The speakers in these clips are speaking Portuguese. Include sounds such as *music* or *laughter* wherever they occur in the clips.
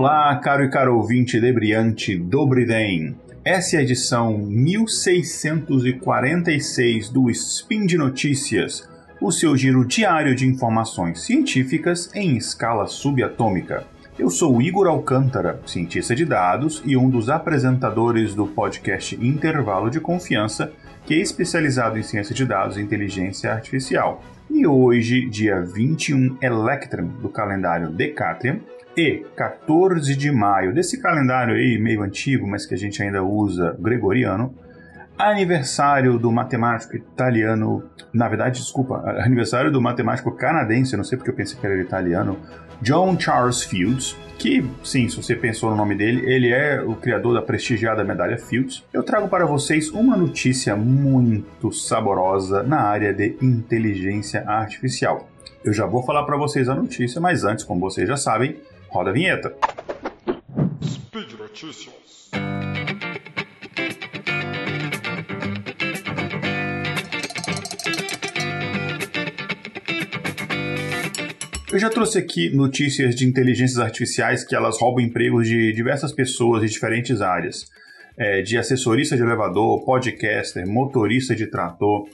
Olá, caro e caro ouvinte debriante Dobriden. Essa é a edição 1646 do Spin de Notícias, o seu giro diário de informações científicas em escala subatômica. Eu sou Igor Alcântara, cientista de dados e um dos apresentadores do podcast Intervalo de Confiança, que é especializado em ciência de dados e inteligência artificial. E hoje, dia 21 Electrum do calendário Decatrium, e 14 de maio, desse calendário aí meio antigo, mas que a gente ainda usa, gregoriano, aniversário do matemático italiano, na verdade, desculpa, *laughs* aniversário do matemático canadense, não sei porque eu pensei que era italiano, John Charles Fields, que, sim, se você pensou no nome dele, ele é o criador da prestigiada medalha Fields. Eu trago para vocês uma notícia muito saborosa na área de inteligência artificial. Eu já vou falar para vocês a notícia, mas antes, como vocês já sabem, Roda a vinheta. Speed Notícias. Eu já trouxe aqui notícias de inteligências artificiais que elas roubam empregos de diversas pessoas de diferentes áreas. É, de assessorista de elevador, podcaster, motorista de trator.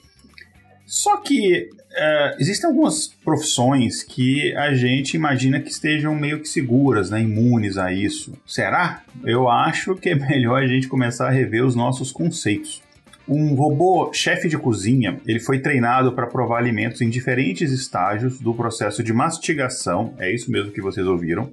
Só que é, existem algumas profissões que a gente imagina que estejam meio que seguras, né, imunes a isso. Será? Eu acho que é *laughs* melhor a gente começar a rever os nossos conceitos. Um robô chefe de cozinha, ele foi treinado para provar alimentos em diferentes estágios do processo de mastigação, é isso mesmo que vocês ouviram,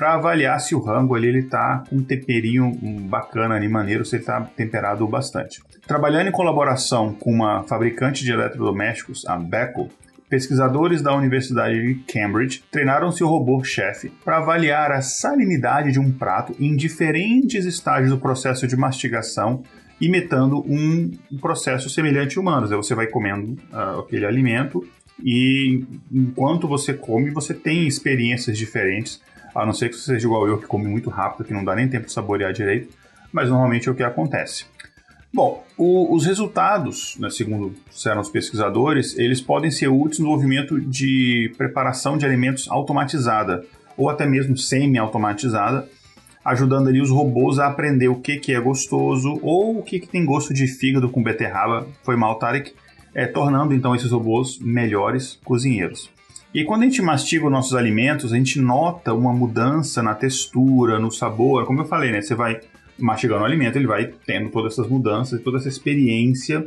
para avaliar se o rango ali ele tá com um temperinho bacana ali, maneiro, se ele está temperado bastante. Trabalhando em colaboração com uma fabricante de eletrodomésticos, a Beko, pesquisadores da Universidade de Cambridge treinaram seu robô-chefe para avaliar a salinidade de um prato em diferentes estágios do processo de mastigação, imitando um processo semelhante. Aí você vai comendo uh, aquele alimento e enquanto você come, você tem experiências diferentes a não ser que você seja igual eu, que come muito rápido, que não dá nem tempo de saborear direito, mas normalmente é o que acontece. Bom, o, os resultados, né, segundo disseram os pesquisadores, eles podem ser úteis no movimento de preparação de alimentos automatizada, ou até mesmo semi-automatizada, ajudando ali os robôs a aprender o que, que é gostoso ou o que, que tem gosto de fígado com beterraba, foi mal, Tarek, é, tornando então esses robôs melhores cozinheiros. E quando a gente mastiga os nossos alimentos, a gente nota uma mudança na textura, no sabor. Como eu falei, né? Você vai mastigando o alimento, ele vai tendo todas essas mudanças, toda essa experiência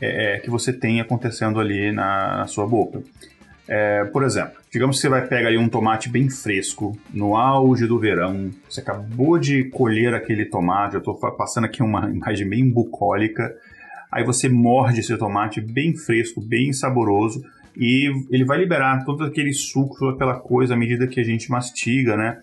é, é, que você tem acontecendo ali na, na sua boca. É, por exemplo, digamos que você vai pegar um tomate bem fresco, no auge do verão, você acabou de colher aquele tomate, eu estou passando aqui uma *laughs* imagem bem bucólica, aí você morde esse tomate bem fresco, bem saboroso, e ele vai liberar todo aquele suco, aquela coisa à medida que a gente mastiga, né?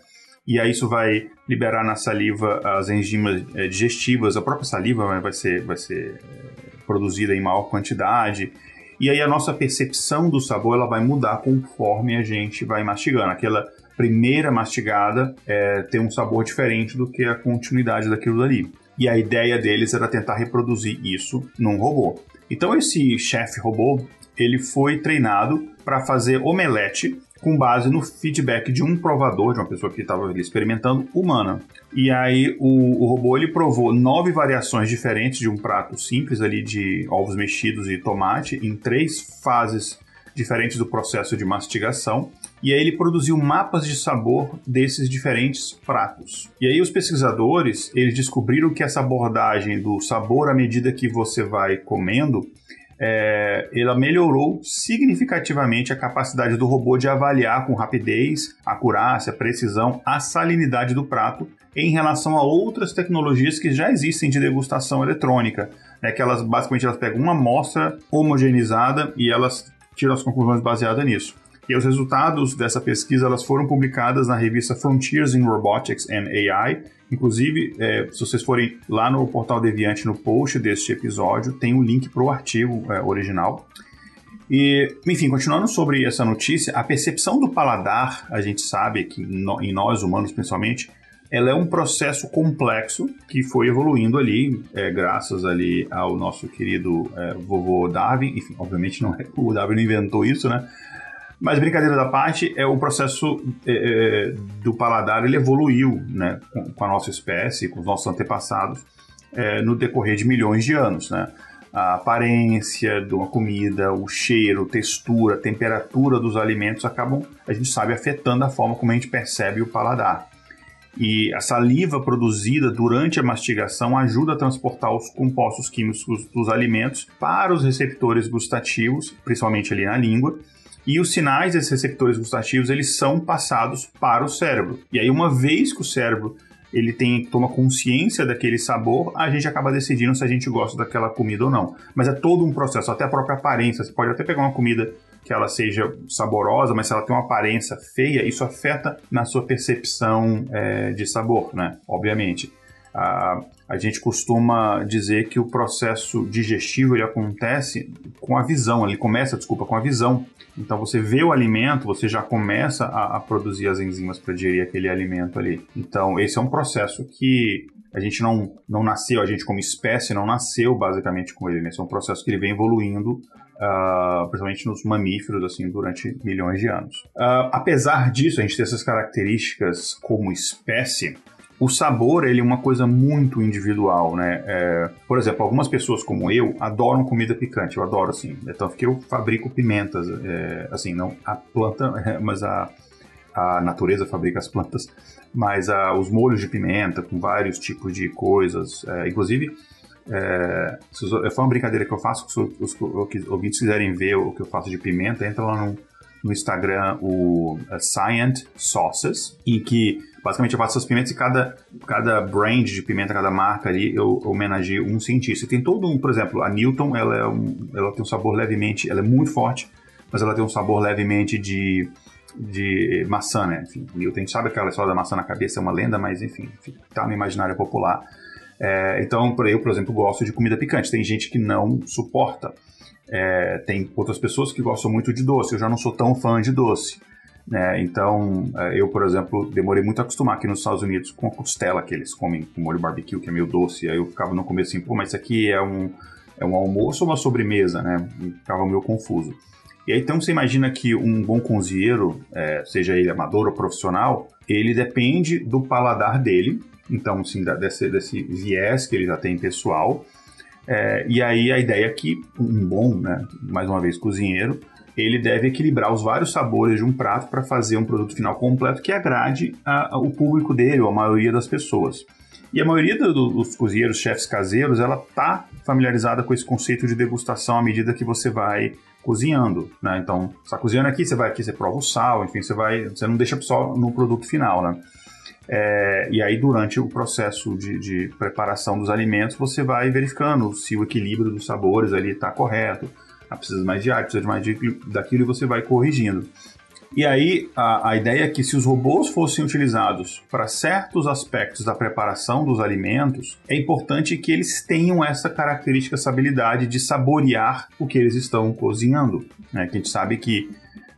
E aí isso vai liberar na saliva as enzimas é, digestivas, a própria saliva vai ser, vai ser é, produzida em maior quantidade. E aí a nossa percepção do sabor ela vai mudar conforme a gente vai mastigando. Aquela primeira mastigada é, tem um sabor diferente do que a continuidade daquilo dali. E a ideia deles era tentar reproduzir isso num robô. Então esse chefe robô, ele foi treinado para fazer omelete com base no feedback de um provador, de uma pessoa que estava experimentando, humana. E aí o, o, robô ele provou nove variações diferentes de um prato simples ali de ovos mexidos e tomate em três fases diferentes do processo de mastigação. E aí ele produziu mapas de sabor desses diferentes pratos. E aí os pesquisadores, eles descobriram que essa abordagem do sabor à medida que você vai comendo é, ela melhorou significativamente a capacidade do robô de avaliar com rapidez, acurácia, precisão a salinidade do prato em relação a outras tecnologias que já existem de degustação eletrônica, né, que elas basicamente elas pegam uma amostra homogeneizada e elas tiram as conclusões baseadas nisso. E os resultados dessa pesquisa elas foram publicadas na revista Frontiers in Robotics and AI. Inclusive, é, se vocês forem lá no portal Deviante, no post deste episódio, tem um link para o artigo é, original. E, enfim, continuando sobre essa notícia, a percepção do paladar, a gente sabe que no, em nós humanos principalmente, ela é um processo complexo que foi evoluindo ali, é, graças ali ao nosso querido é, vovô Darwin. Enfim, obviamente não é, o Darwin não inventou isso, né? Mas brincadeira da parte, é o processo é, é, do paladar ele evoluiu, né, com, com, a nossa espécie, com os nossos antepassados, é, no decorrer de milhões de anos, né? A aparência de uma comida, o cheiro, textura, temperatura dos alimentos acabam, a gente sabe, afetando a forma como a gente percebe o paladar. E a saliva produzida durante a mastigação ajuda a transportar os compostos químicos dos alimentos para os receptores gustativos, principalmente ali na língua, e os sinais desses receptores gustativos eles são passados para o cérebro. E aí uma vez que o cérebro ele tem toma consciência daquele sabor, a gente acaba decidindo se a gente gosta daquela comida ou não. Mas é todo um processo, até a própria aparência. Você pode até pegar uma comida que ela seja saborosa, mas se ela tem uma aparência feia, isso afeta na sua percepção é, de sabor, né? Obviamente. A, a gente costuma dizer que o processo digestivo ele acontece com a visão, ele começa, desculpa, com a visão. Então você vê o alimento, você já começa a, a produzir as enzimas para digerir aquele alimento ali. Então esse é um processo que a gente não, não nasceu, a gente como espécie não nasceu basicamente com ele. Né? Esse é um processo que ele vem evoluindo, uh, principalmente nos mamíferos, assim, durante milhões de anos. Uh, apesar disso, a gente ter essas características como espécie, o sabor ele é uma coisa muito individual, né? É, por exemplo, algumas pessoas como eu adoram comida picante, eu adoro assim, é tanto que eu fabrico pimentas, é, assim, não a planta, *laughs* mas a, a natureza fabrica as plantas, mas a, os molhos de pimenta com vários tipos de coisas, é, inclusive é, foi uma brincadeira que eu faço, se os, os ouvintes quiserem ver o que eu faço de pimenta, entra lá no, no Instagram o uh, Scient Sauces, em que basicamente eu faço essas pimentas e cada, cada brand de pimenta, cada marca ali, eu, homenageio um cientista. Tem todo um, por exemplo, a Newton, ela, é um, ela tem um sabor levemente, ela é muito forte, mas ela tem um sabor levemente de, de maçã, né? Enfim, Newton, sabe aquela história da maçã na cabeça, é uma lenda, mas enfim, tá no imaginário popular. É, então, eu, por exemplo, gosto de comida picante. Tem gente que não suporta. É, tem outras pessoas que gostam muito de doce. Eu já não sou tão fã de doce. Né? Então, é, eu, por exemplo, demorei muito a acostumar aqui nos Estados Unidos com a costela que eles comem com molho barbecue, que é meio doce. Aí eu ficava no começo assim, pô, mas isso aqui é um, é um almoço ou uma sobremesa, né? ficava meio confuso. E aí, então, você imagina que um bom cozinheiro, é, seja ele amador ou profissional, ele depende do paladar dele, então, assim, desse, desse viés que ele já tem pessoal. É, e aí, a ideia é que um bom, né, mais uma vez, cozinheiro, ele deve equilibrar os vários sabores de um prato para fazer um produto final completo que agrade a, a, o público dele, ou a maioria das pessoas. E a maioria do, dos cozinheiros, chefes caseiros, ela tá familiarizada com esse conceito de degustação à medida que você vai cozinhando, né? Então, você está cozinhando aqui, você vai aqui, você prova o sal, enfim, você vai, você não deixa só no produto final, né? É, e aí, durante o processo de, de, preparação dos alimentos, você vai verificando se o equilíbrio dos sabores ali está correto, ah, precisa mais de ar, precisa de mais de, daquilo e você vai corrigindo. E aí, a, a ideia é que se os robôs fossem utilizados para certos aspectos da preparação dos alimentos, é importante que eles tenham essa característica, essa habilidade de saborear o que eles estão cozinhando. Né? Que a gente sabe que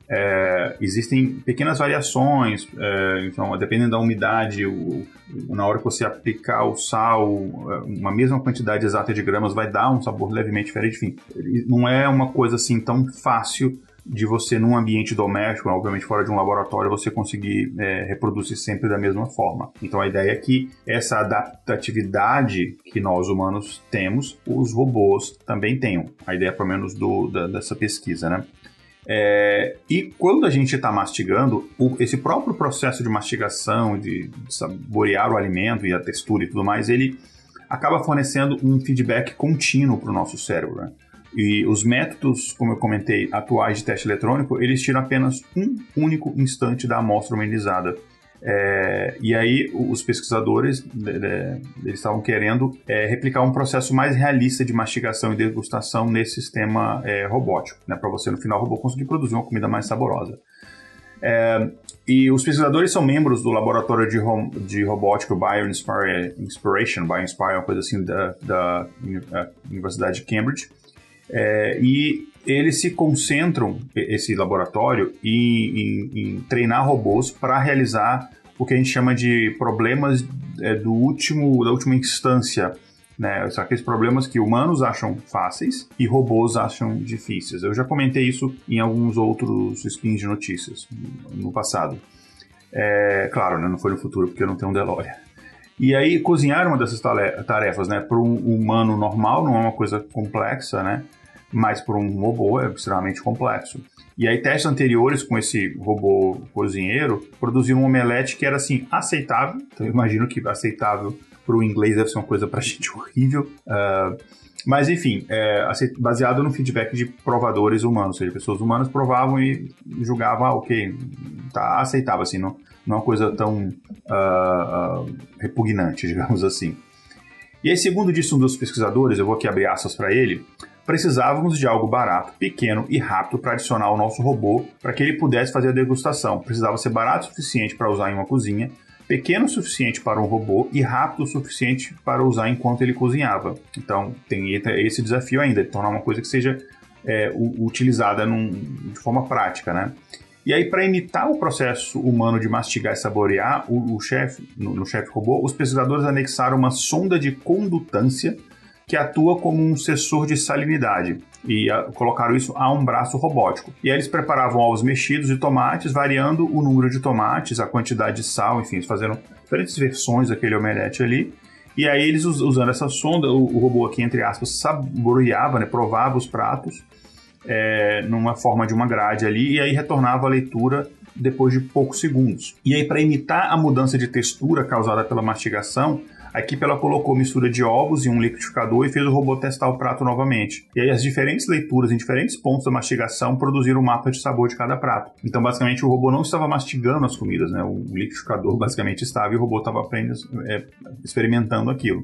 é, existem pequenas variações, é, então, dependendo da umidade, o, na hora que você aplicar o sal, uma mesma quantidade exata de gramas vai dar um sabor levemente diferente. Enfim, não é uma coisa assim tão fácil de você, num ambiente doméstico, obviamente fora de um laboratório, você conseguir é, reproduzir sempre da mesma forma. Então a ideia é que essa adaptatividade que nós humanos temos, os robôs também tenham. A ideia, pelo menos, do, da, dessa pesquisa, né? É, e quando a gente está mastigando, o, esse próprio processo de mastigação, de, de saborear o alimento e a textura e tudo mais, ele acaba fornecendo um feedback contínuo para o nosso cérebro. Né? E os métodos, como eu comentei, atuais de teste eletrônico, eles tiram apenas um único instante da amostra homogenizada. É, e aí os pesquisadores eles estavam querendo é, replicar um processo mais realista de mastigação e degustação nesse sistema é, robótico, né, para você no final o robô conseguir produzir uma comida mais saborosa. É, e os pesquisadores são membros do laboratório de, ro de robótica Bioinspiration, Bioinspire, uma coisa assim da, da Universidade de Cambridge. É, e eles se concentram, esse laboratório, em, em, em treinar robôs para realizar o que a gente chama de problemas é, do último, da última instância Né? São aqueles problemas que humanos acham fáceis e robôs acham difíceis. Eu já comentei isso em alguns outros spins de notícias no passado. É, claro, né, não foi no futuro porque eu não tenho um DeLorean. E aí, cozinhar uma dessas tarefas né, para um humano normal não é uma coisa complexa, né? Mas para um robô é extremamente complexo. E aí, testes anteriores com esse robô cozinheiro produziram um omelete que era assim, aceitável. Então, eu imagino que aceitável para o inglês deve ser uma coisa para *laughs* gente horrível. Uh, mas enfim, é, baseado no feedback de provadores humanos, ou seja, pessoas humanas provavam e julgavam, ah, ok, tá aceitável, assim, não, não é uma coisa tão uh, uh, repugnante, *laughs* digamos assim. E aí, segundo disse um dos pesquisadores, eu vou aqui abrir aspas para ele, precisávamos de algo barato, pequeno e rápido para adicionar ao nosso robô para que ele pudesse fazer a degustação. Precisava ser barato o suficiente para usar em uma cozinha, pequeno o suficiente para um robô e rápido o suficiente para usar enquanto ele cozinhava. Então tem esse desafio ainda, de tornar uma coisa que seja é, utilizada num, de forma prática, né? E aí, para imitar o processo humano de mastigar e saborear, o, o chefe, no, no chefe robô, os pesquisadores anexaram uma sonda de condutância que atua como um sensor de salinidade e a, colocaram isso a um braço robótico. E aí eles preparavam ovos mexidos e tomates, variando o número de tomates, a quantidade de sal, enfim, eles fizeram diferentes versões daquele omelete ali. E aí eles usando essa sonda, o, o robô aqui entre aspas saboreava, né, provava os pratos é, numa forma de uma grade ali e aí retornava a leitura depois de poucos segundos. E aí para imitar a mudança de textura causada pela mastigação, a equipe ela colocou mistura de ovos em um liquidificador e fez o robô testar o prato novamente. E aí as diferentes leituras em diferentes pontos da mastigação produziram um mapa de sabor de cada prato. Então, basicamente, o robô não estava mastigando as comidas, né? O liquidificador basicamente estava e o robô estava aprendendo, é, experimentando aquilo.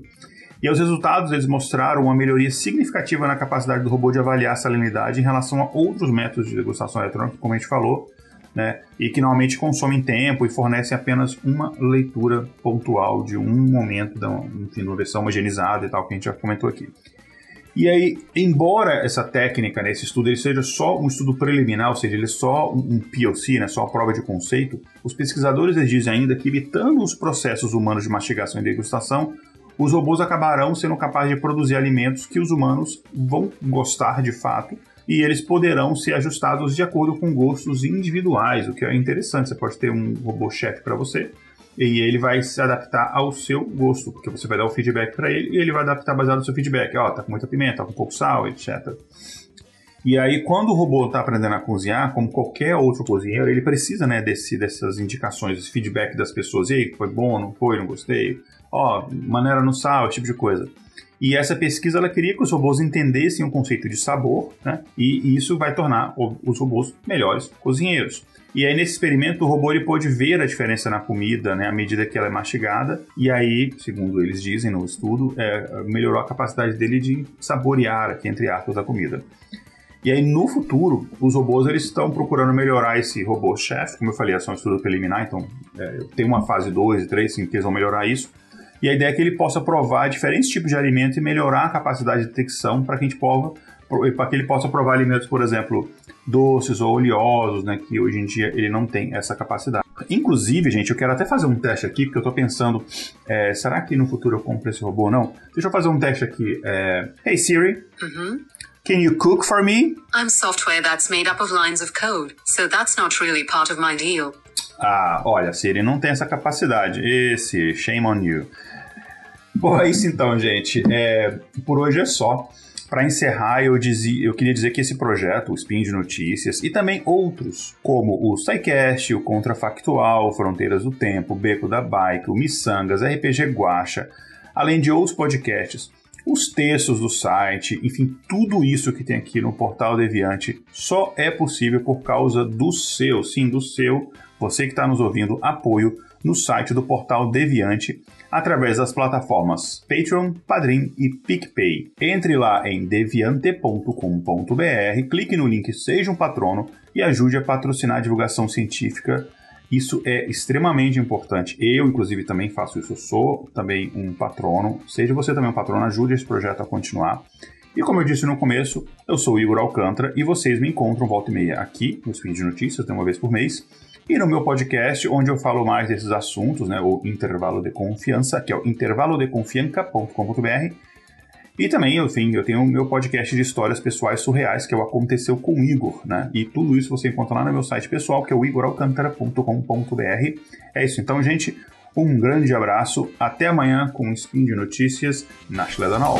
E os resultados eles mostraram uma melhoria significativa na capacidade do robô de avaliar a salinidade em relação a outros métodos de degustação eletrônica, como a gente falou, né, e que normalmente consomem tempo e fornecem apenas uma leitura pontual de um momento, da, enfim, uma versão homogeneizada e tal, que a gente já comentou aqui. E aí, embora essa técnica, né, esse estudo, ele seja só um estudo preliminar, ou seja, ele é só um POC, né, só a prova de conceito, os pesquisadores dizem ainda que, evitando os processos humanos de mastigação e degustação, os robôs acabarão sendo capazes de produzir alimentos que os humanos vão gostar de fato e eles poderão ser ajustados de acordo com gostos individuais, o que é interessante. Você pode ter um robô-chefe para você e ele vai se adaptar ao seu gosto, porque você vai dar o feedback para ele e ele vai adaptar baseado no seu feedback. Ó, oh, tá com muita pimenta, tá com pouco sal, etc. E aí, quando o robô está aprendendo a cozinhar, como qualquer outro cozinheiro, ele precisa né, desse, dessas indicações, desse feedback das pessoas. E aí, foi bom, não foi, não gostei? Ó, maneira no sal, esse tipo de coisa. E essa pesquisa ela queria que os robôs entendessem o conceito de sabor, né? E isso vai tornar os robôs melhores cozinheiros. E aí, nesse experimento, o robô ele pôde ver a diferença na comida, né, à medida que ela é mastigada, e aí, segundo eles dizem no estudo, é, melhorou a capacidade dele de saborear, aqui entre aspas, a comida. E aí, no futuro, os robôs eles estão procurando melhorar esse robô-chefe, como eu falei, é só um estudo preliminar, então é, tem uma fase 2 e 3 que eles vão melhorar isso, e a ideia é que ele possa provar diferentes tipos de alimentos e melhorar a capacidade de detecção para que a gente para que ele possa provar alimentos, por exemplo, doces ou oleosos, né, que hoje em dia ele não tem essa capacidade. Inclusive, gente, eu quero até fazer um teste aqui, porque eu estou pensando, é, será que no futuro eu compro esse robô ou não? Deixa eu fazer um teste aqui. É, hey Siri, uhum. can you cook for me? I'm software that's made up of lines of code, so that's not really part of my deal. Ah, olha, Siri não tem essa capacidade. Esse, shame on you. Bom, é isso então, gente. É, por hoje é só. Para encerrar, eu, dizia, eu queria dizer que esse projeto, o Spin de Notícias, e também outros, como o SciCast, o Contrafactual, Fronteiras do Tempo, Beco da Bike, o Missangas, RPG Guacha, além de outros podcasts, os textos do site, enfim, tudo isso que tem aqui no Portal Deviante só é possível por causa do seu, sim, do seu, você que está nos ouvindo, apoio no site do Portal Deviante através das plataformas Patreon, Padrim e PicPay. Entre lá em deviante.com.br, clique no link Seja um Patrono e ajude a patrocinar a divulgação científica. Isso é extremamente importante. Eu, inclusive, também faço isso. Eu sou também um patrono. Seja você também um patrono, ajude esse projeto a continuar. E como eu disse no começo, eu sou o Igor Alcântara e vocês me encontram volta e meia aqui no Spin de Notícias, uma vez por mês e no meu podcast, onde eu falo mais desses assuntos, né, o intervalo de confiança, que é o intervalodeconfianca.com.br, E também, enfim, eu tenho o meu podcast de histórias pessoais surreais, que é o Aconteceu com Igor, né? E tudo isso você encontra lá no meu site pessoal, que é o igoralcantara.com.br. É isso então, gente. Um grande abraço. Até amanhã com um Spin de Notícias na Schledanol.